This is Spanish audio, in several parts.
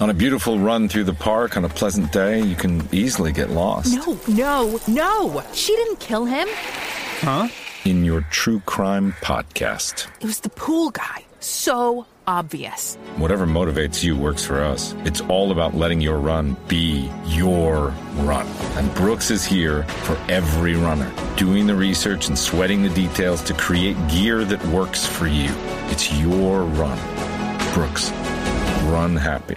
On a beautiful run through the park on a pleasant day, you can easily get lost. No, no, no! She didn't kill him. Huh? In your true crime podcast. It was the pool guy. So obvious. Whatever motivates you works for us. It's all about letting your run be your run. And Brooks is here for every runner, doing the research and sweating the details to create gear that works for you. It's your run. Brooks, run happy.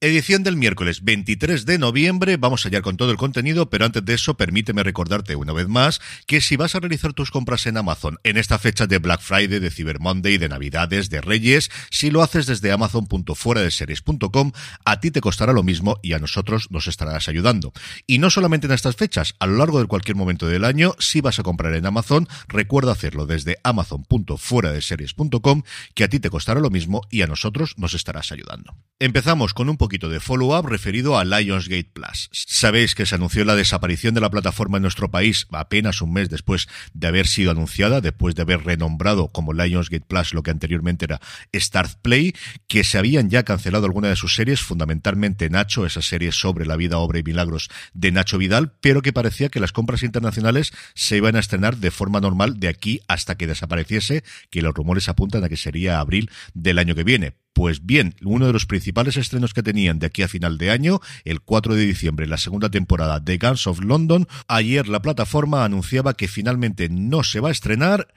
Edición del miércoles 23 de noviembre. Vamos allá con todo el contenido, pero antes de eso, permíteme recordarte una vez más que si vas a realizar tus compras en Amazon en esta fecha de Black Friday, de Cyber Monday, de Navidades, de Reyes, si lo haces desde amazon.fueradeseries.com, a ti te costará lo mismo y a nosotros nos estarás ayudando. Y no solamente en estas fechas, a lo largo de cualquier momento del año, si vas a comprar en Amazon, recuerda hacerlo desde amazon.fueradeseries.com, que a ti te costará lo mismo y a nosotros nos estarás ayudando. Empezamos con un poquito de follow-up referido a Lionsgate Plus. Sabéis que se anunció la desaparición de la plataforma en nuestro país apenas un mes después de haber sido anunciada, después de haber renombrado como Lionsgate Plus lo que anteriormente era Start Play, que se habían ya cancelado algunas de sus series, fundamentalmente Nacho, esa serie sobre la vida, obra y milagros de Nacho Vidal, pero que parecía que las compras internacionales se iban a estrenar de forma normal de aquí hasta que desapareciese, que los rumores apuntan a que sería abril del año que viene pues bien, uno de los principales estrenos que tenían de aquí a final de año, el 4 de diciembre, la segunda temporada de Guns of London, ayer la plataforma anunciaba que finalmente no se va a estrenar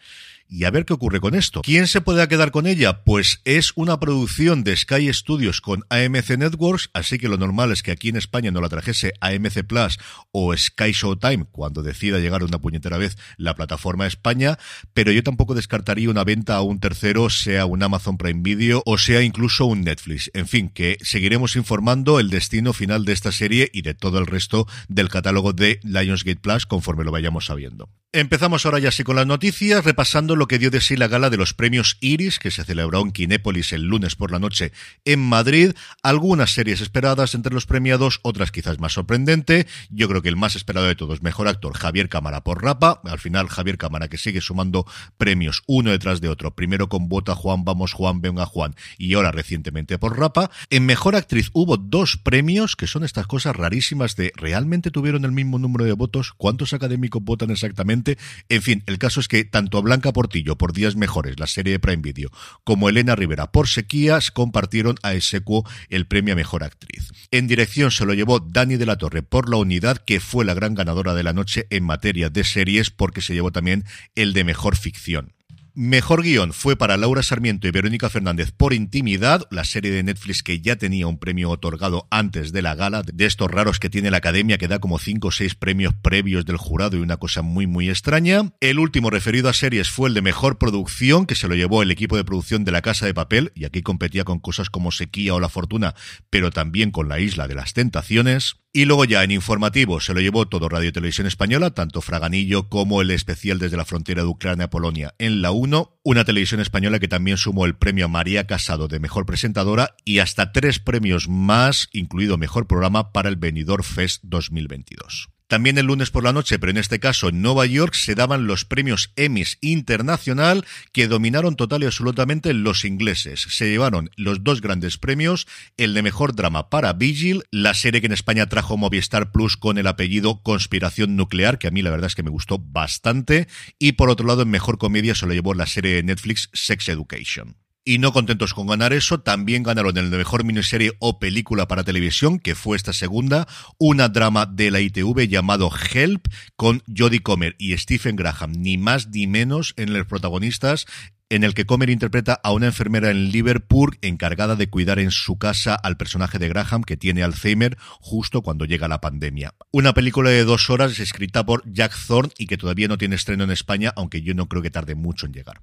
y a ver qué ocurre con esto. ¿Quién se puede quedar con ella? Pues es una producción de Sky Studios con AMC Networks, así que lo normal es que aquí en España no la trajese AMC Plus o Sky Showtime cuando decida llegar una puñetera vez la plataforma a España, pero yo tampoco descartaría una venta a un tercero, sea un Amazon Prime Video o sea incluso un Netflix. En fin, que seguiremos informando el destino final de esta serie y de todo el resto del catálogo de Lionsgate Plus conforme lo vayamos sabiendo. Empezamos ahora ya sí con las noticias, repasando lo que dio de sí la gala de los premios Iris, que se celebró en Kinépolis el lunes por la noche en Madrid. Algunas series esperadas entre los premiados, otras quizás más sorprendente. Yo creo que el más esperado de todos, mejor actor, Javier Cámara por Rapa. Al final, Javier Cámara que sigue sumando premios uno detrás de otro. Primero con Bota Juan, Vamos Juan, Venga Juan y ahora recientemente por Rapa. En mejor actriz hubo dos premios, que son estas cosas rarísimas de ¿realmente tuvieron el mismo número de votos? ¿Cuántos académicos votan exactamente? En fin, el caso es que tanto Blanca Portillo por Días Mejores, la serie de Prime Video, como Elena Rivera por Sequías compartieron a Esecuo el premio a Mejor Actriz. En dirección se lo llevó Dani de la Torre por La Unidad, que fue la gran ganadora de la noche en materia de series porque se llevó también el de Mejor Ficción. Mejor guion fue para Laura Sarmiento y Verónica Fernández por Intimidad, la serie de Netflix que ya tenía un premio otorgado antes de la gala, de estos raros que tiene la academia que da como cinco o seis premios previos del jurado y una cosa muy muy extraña. El último referido a series fue el de Mejor Producción, que se lo llevó el equipo de producción de La Casa de Papel, y aquí competía con cosas como Sequía o La Fortuna, pero también con La Isla de las Tentaciones. Y luego ya en informativo se lo llevó todo Radio Televisión Española, tanto Fraganillo como el especial desde la frontera de Ucrania a Polonia en la 1, una televisión española que también sumó el premio a María Casado de Mejor Presentadora y hasta tres premios más, incluido Mejor Programa para el Benidorm Fest 2022. También el lunes por la noche, pero en este caso en Nueva York, se daban los premios Emmys Internacional que dominaron total y absolutamente los ingleses. Se llevaron los dos grandes premios, el de mejor drama para Vigil, la serie que en España trajo Movistar Plus con el apellido Conspiración Nuclear, que a mí la verdad es que me gustó bastante, y por otro lado en mejor comedia se lo llevó la serie de Netflix Sex Education. Y no contentos con ganar eso, también ganaron el mejor miniserie o película para televisión, que fue esta segunda, una drama de la ITV llamado Help, con Jodie Comer y Stephen Graham, ni más ni menos en los protagonistas en el que Comer interpreta a una enfermera en Liverpool encargada de cuidar en su casa al personaje de Graham que tiene Alzheimer justo cuando llega la pandemia. Una película de dos horas escrita por Jack Thorne y que todavía no tiene estreno en España, aunque yo no creo que tarde mucho en llegar.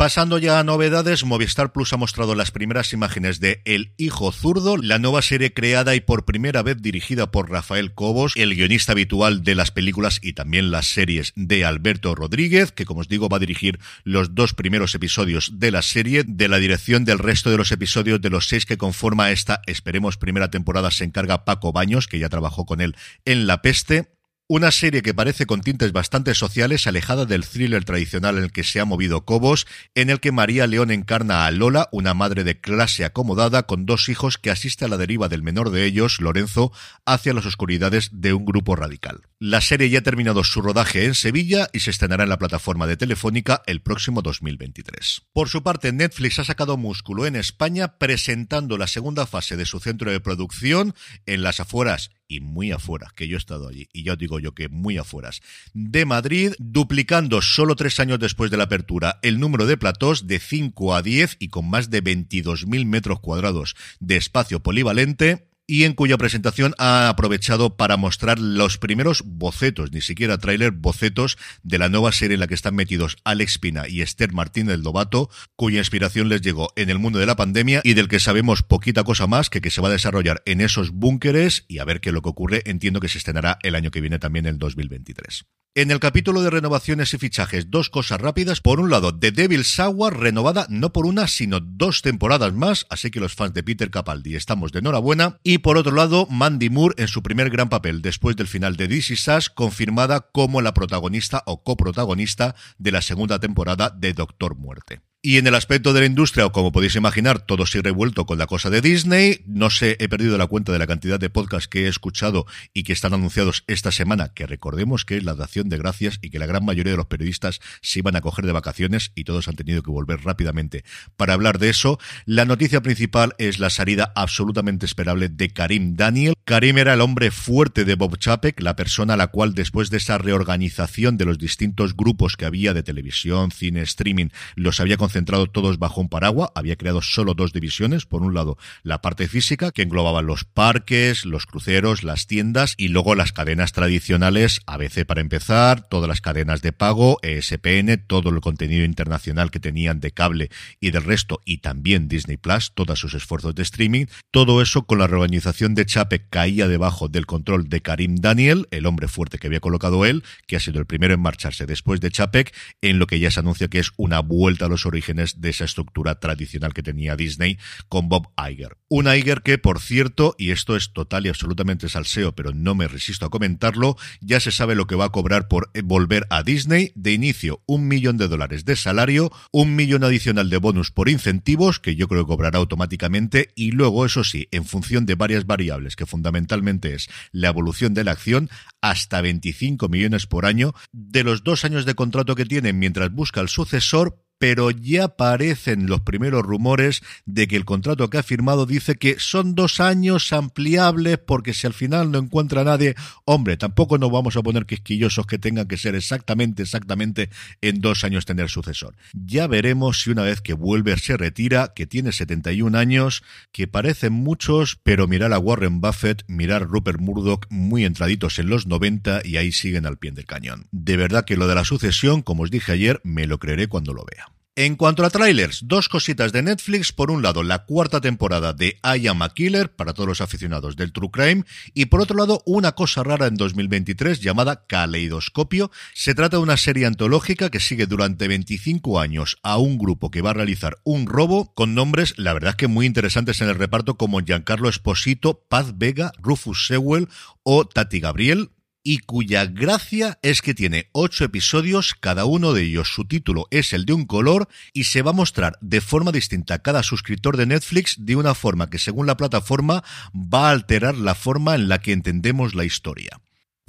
Pasando ya a novedades, Movistar Plus ha mostrado las primeras imágenes de El Hijo Zurdo, la nueva serie creada y por primera vez dirigida por Rafael Cobos, el guionista habitual de las películas y también las series de Alberto Rodríguez, que como os digo va a dirigir los dos primeros episodios de la serie. De la dirección del resto de los episodios de los seis que conforma esta, esperemos, primera temporada se encarga Paco Baños, que ya trabajó con él en La Peste. Una serie que parece con tintes bastante sociales, alejada del thriller tradicional en el que se ha movido Cobos, en el que María León encarna a Lola, una madre de clase acomodada con dos hijos que asiste a la deriva del menor de ellos, Lorenzo, hacia las oscuridades de un grupo radical. La serie ya ha terminado su rodaje en Sevilla y se estrenará en la plataforma de Telefónica el próximo 2023. Por su parte, Netflix ha sacado músculo en España presentando la segunda fase de su centro de producción en las afueras y muy afuera, que yo he estado allí, y ya os digo yo que muy afueras, de Madrid, duplicando solo tres años después de la apertura el número de platós de 5 a 10 y con más de 22.000 metros cuadrados de espacio polivalente, y en cuya presentación ha aprovechado para mostrar los primeros bocetos, ni siquiera tráiler, bocetos de la nueva serie en la que están metidos Alex Pina y Esther Martín del Dobato, cuya inspiración les llegó en el mundo de la pandemia y del que sabemos poquita cosa más que que se va a desarrollar en esos búnkeres y a ver qué es lo que ocurre, entiendo que se estrenará el año que viene también el 2023. En el capítulo de renovaciones y fichajes, dos cosas rápidas. Por un lado, The Devil's Hour, renovada no por una, sino dos temporadas más, así que los fans de Peter Capaldi estamos de enhorabuena. Y por otro lado, Mandy Moore en su primer gran papel después del final de This Is Us, confirmada como la protagonista o coprotagonista de la segunda temporada de Doctor Muerte. Y en el aspecto de la industria, como podéis imaginar, todo sigue revuelto con la cosa de Disney. No sé, he perdido la cuenta de la cantidad de podcasts que he escuchado y que están anunciados esta semana, que recordemos que es la dación de gracias y que la gran mayoría de los periodistas se iban a coger de vacaciones y todos han tenido que volver rápidamente para hablar de eso. La noticia principal es la salida absolutamente esperable de Karim Daniel. Karim era el hombre fuerte de Bob Chapek, la persona a la cual después de esa reorganización de los distintos grupos que había de televisión, cine, streaming, los había concentrado todos bajo un paraguas, había creado solo dos divisiones, por un lado la parte física, que englobaba los parques, los cruceros, las tiendas y luego las cadenas tradicionales, ABC para empezar, todas las cadenas de pago, ESPN, todo el contenido internacional que tenían de cable y del resto, y también Disney Plus, todos sus esfuerzos de streaming, todo eso con la reorganización de Chape caía debajo del control de Karim Daniel, el hombre fuerte que había colocado él, que ha sido el primero en marcharse después de Chapek, en lo que ya se anuncia que es una vuelta a los orígenes de esa estructura tradicional que tenía Disney con Bob Iger. Un Iger que, por cierto, y esto es total y absolutamente salseo, pero no me resisto a comentarlo, ya se sabe lo que va a cobrar por volver a Disney. De inicio, un millón de dólares de salario, un millón adicional de bonus por incentivos, que yo creo que cobrará automáticamente, y luego, eso sí, en función de varias variables, que fundamentalmente es la evolución de la acción, hasta 25 millones por año, de los dos años de contrato que tiene mientras busca el sucesor, pero ya aparecen los primeros rumores de que el contrato que ha firmado dice que son dos años ampliables porque si al final no encuentra nadie, hombre, tampoco nos vamos a poner quisquillosos que tengan que ser exactamente, exactamente en dos años tener sucesor. Ya veremos si una vez que vuelve se retira, que tiene 71 años, que parecen muchos, pero mirar a Warren Buffett, mirar a Rupert Murdoch muy entraditos en los 90 y ahí siguen al pie del cañón. De verdad que lo de la sucesión, como os dije ayer, me lo creeré cuando lo vea. En cuanto a trailers, dos cositas de Netflix. Por un lado, la cuarta temporada de I Am a Killer para todos los aficionados del True Crime. Y por otro lado, una cosa rara en 2023 llamada Caleidoscopio. Se trata de una serie antológica que sigue durante 25 años a un grupo que va a realizar un robo con nombres, la verdad que muy interesantes en el reparto como Giancarlo Esposito, Paz Vega, Rufus Sewell o Tati Gabriel y cuya gracia es que tiene ocho episodios, cada uno de ellos su título es el de un color y se va a mostrar de forma distinta a cada suscriptor de Netflix de una forma que según la plataforma va a alterar la forma en la que entendemos la historia.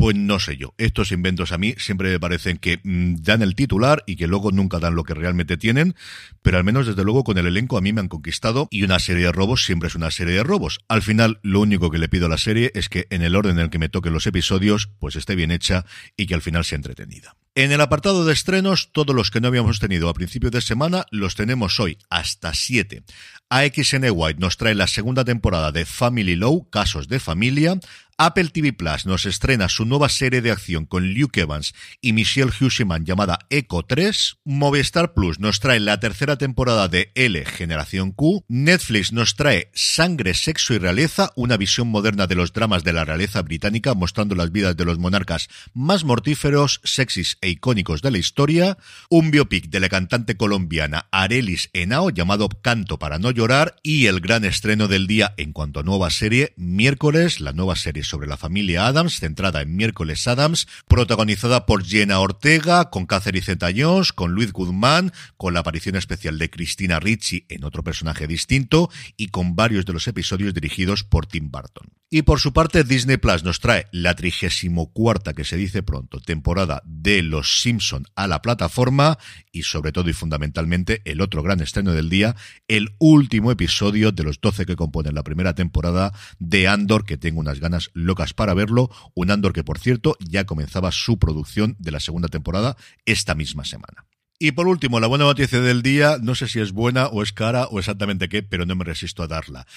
Pues no sé yo. Estos inventos a mí siempre me parecen que mm, dan el titular y que luego nunca dan lo que realmente tienen, pero al menos desde luego con el elenco a mí me han conquistado y una serie de robos siempre es una serie de robos. Al final lo único que le pido a la serie es que en el orden en el que me toquen los episodios pues esté bien hecha y que al final sea entretenida. En el apartado de estrenos, todos los que no habíamos tenido a principios de semana los tenemos hoy, hasta 7. AXN White nos trae la segunda temporada de Family Law, Casos de Familia. Apple TV Plus nos estrena su nueva serie de acción con Luke Evans y Michelle Huseman llamada Echo 3. Movistar Plus nos trae la tercera temporada de L Generación Q. Netflix nos trae Sangre, Sexo y Realeza, una visión moderna de los dramas de la realeza británica mostrando las vidas de los monarcas más mortíferos, sexys e icónicos de la historia. Un biopic de la cantante colombiana Arelis Henao llamado Canto para no llorar y el gran estreno del día en cuanto a nueva serie, miércoles, la nueva serie sobre la familia Adams, centrada en Miércoles Adams, protagonizada por Jenna Ortega, con Catherine Zeta-Jones, con Luis Guzmán, con la aparición especial de Cristina Ricci en otro personaje distinto y con varios de los episodios dirigidos por Tim Burton. Y por su parte, Disney Plus nos trae la trigésimo cuarta, que se dice pronto, temporada de Los Simpson a la plataforma y sobre todo y fundamentalmente el otro gran estreno del día, el último episodio de los 12 que componen la primera temporada de Andor, que tengo unas ganas locas para verlo, un Andor que por cierto ya comenzaba su producción de la segunda temporada esta misma semana. Y por último, la buena noticia del día, no sé si es buena o es cara o exactamente qué, pero no me resisto a darla.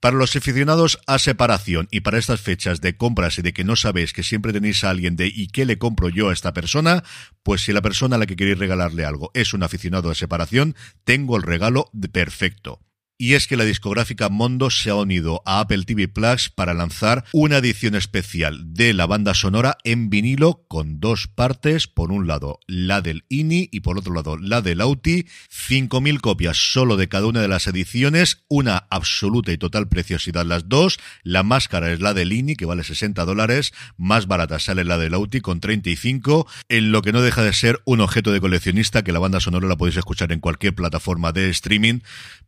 Para los aficionados a separación y para estas fechas de compras y de que no sabéis que siempre tenéis a alguien de ¿y qué le compro yo a esta persona? Pues si la persona a la que queréis regalarle algo es un aficionado a separación, tengo el regalo perfecto. Y es que la discográfica Mondo se ha unido a Apple TV Plus para lanzar una edición especial de la banda sonora en vinilo con dos partes, por un lado la del INI y por otro lado la del AUTI, 5.000 copias solo de cada una de las ediciones, una absoluta y total preciosidad las dos, la máscara es la del INI que vale 60 dólares, más barata sale la del AUTI con 35, en lo que no deja de ser un objeto de coleccionista que la banda sonora la podéis escuchar en cualquier plataforma de streaming,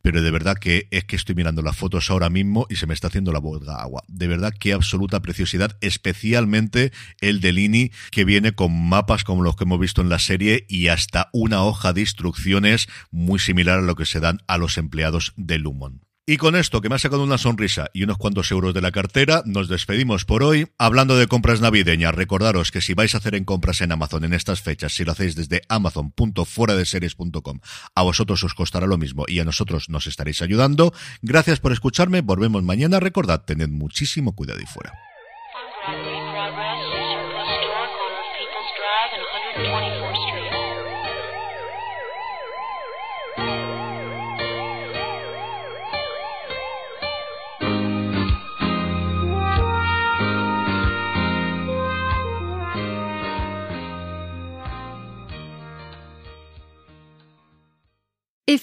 pero de verdad que es que estoy mirando las fotos ahora mismo y se me está haciendo la boca agua. De verdad, qué absoluta preciosidad, especialmente el de Lini, que viene con mapas como los que hemos visto en la serie y hasta una hoja de instrucciones muy similar a lo que se dan a los empleados de Lumon. Y con esto, que me ha sacado una sonrisa y unos cuantos euros de la cartera, nos despedimos por hoy. Hablando de compras navideñas, recordaros que si vais a hacer en compras en Amazon en estas fechas, si lo hacéis desde amazon.fueradeseries.com, a vosotros os costará lo mismo y a nosotros nos estaréis ayudando. Gracias por escucharme, volvemos mañana. Recordad, tened muchísimo cuidado y fuera.